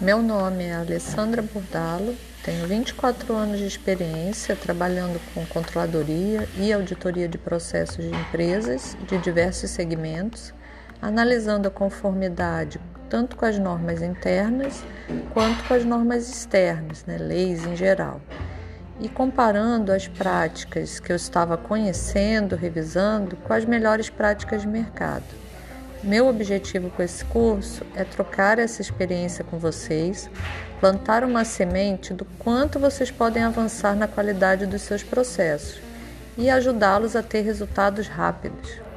Meu nome é Alessandra Bordalo, tenho 24 anos de experiência trabalhando com controladoria e auditoria de processos de empresas de diversos segmentos, analisando a conformidade tanto com as normas internas quanto com as normas externas, né, leis em geral, e comparando as práticas que eu estava conhecendo, revisando, com as melhores práticas de mercado. Meu objetivo com esse curso é trocar essa experiência com vocês, plantar uma semente do quanto vocês podem avançar na qualidade dos seus processos e ajudá-los a ter resultados rápidos.